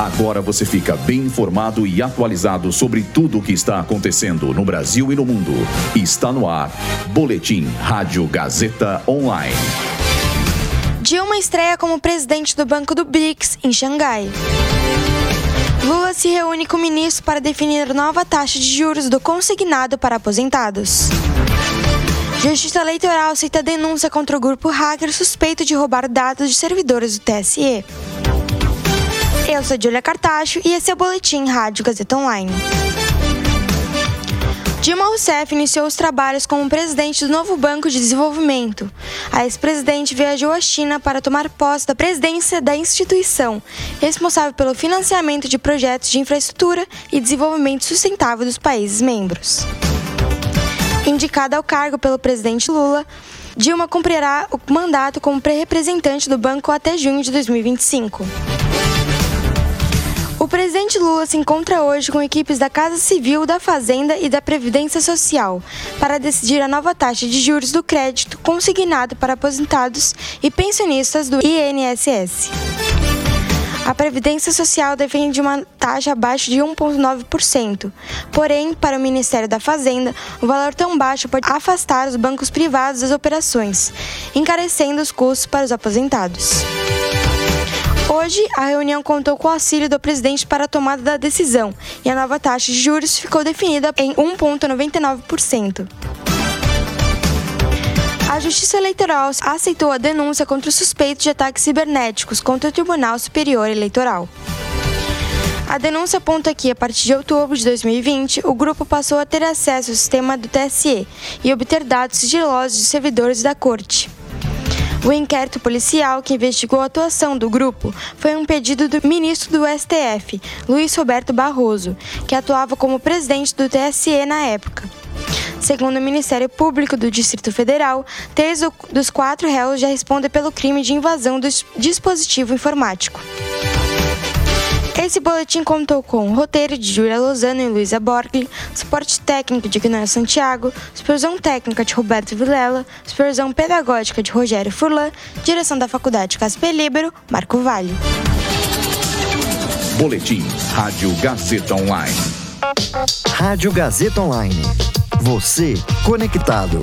Agora você fica bem informado e atualizado sobre tudo o que está acontecendo no Brasil e no mundo. Está no ar. Boletim Rádio Gazeta Online. Dilma estreia como presidente do Banco do BRICS em Xangai. Lula se reúne com o ministro para definir nova taxa de juros do consignado para aposentados. Justiça Eleitoral aceita denúncia contra o grupo hacker suspeito de roubar dados de servidores do TSE. Eu sou Julia Cartacho e esse é o Boletim Rádio Gazeta Online. Dilma Rousseff iniciou os trabalhos como presidente do novo Banco de Desenvolvimento. A ex-presidente viajou à China para tomar posse da presidência da instituição, responsável pelo financiamento de projetos de infraestrutura e desenvolvimento sustentável dos países membros. Indicada ao cargo pelo presidente Lula, Dilma cumprirá o mandato como pré-representante do banco até junho de 2025. O presidente Lula se encontra hoje com equipes da Casa Civil, da Fazenda e da Previdência Social para decidir a nova taxa de juros do crédito consignado para aposentados e pensionistas do INSS. A Previdência Social defende uma taxa abaixo de 1,9%. Porém, para o Ministério da Fazenda, o valor tão baixo pode afastar os bancos privados das operações, encarecendo os custos para os aposentados. Hoje, a reunião contou com o auxílio do presidente para a tomada da decisão e a nova taxa de juros ficou definida em 1,99%. A Justiça Eleitoral aceitou a denúncia contra os suspeitos de ataques cibernéticos contra o Tribunal Superior Eleitoral. A denúncia aponta que, a partir de outubro de 2020, o grupo passou a ter acesso ao sistema do TSE e obter dados sigilosos de servidores da Corte. O inquérito policial que investigou a atuação do grupo foi um pedido do ministro do STF, Luiz Roberto Barroso, que atuava como presidente do TSE na época. Segundo o Ministério Público do Distrito Federal, três dos quatro réus já respondem pelo crime de invasão do dispositivo informático. Esse boletim contou com roteiro de Júlia Lozano e Luísa Borgli, suporte técnico de Gnara Santiago, supervisão técnica de Roberto Vilela, supervisão pedagógica de Rogério Furlan, direção da Faculdade Casper Libero, Marco Vale. Boletim Rádio Gazeta Online. Rádio Gazeta Online. Você conectado.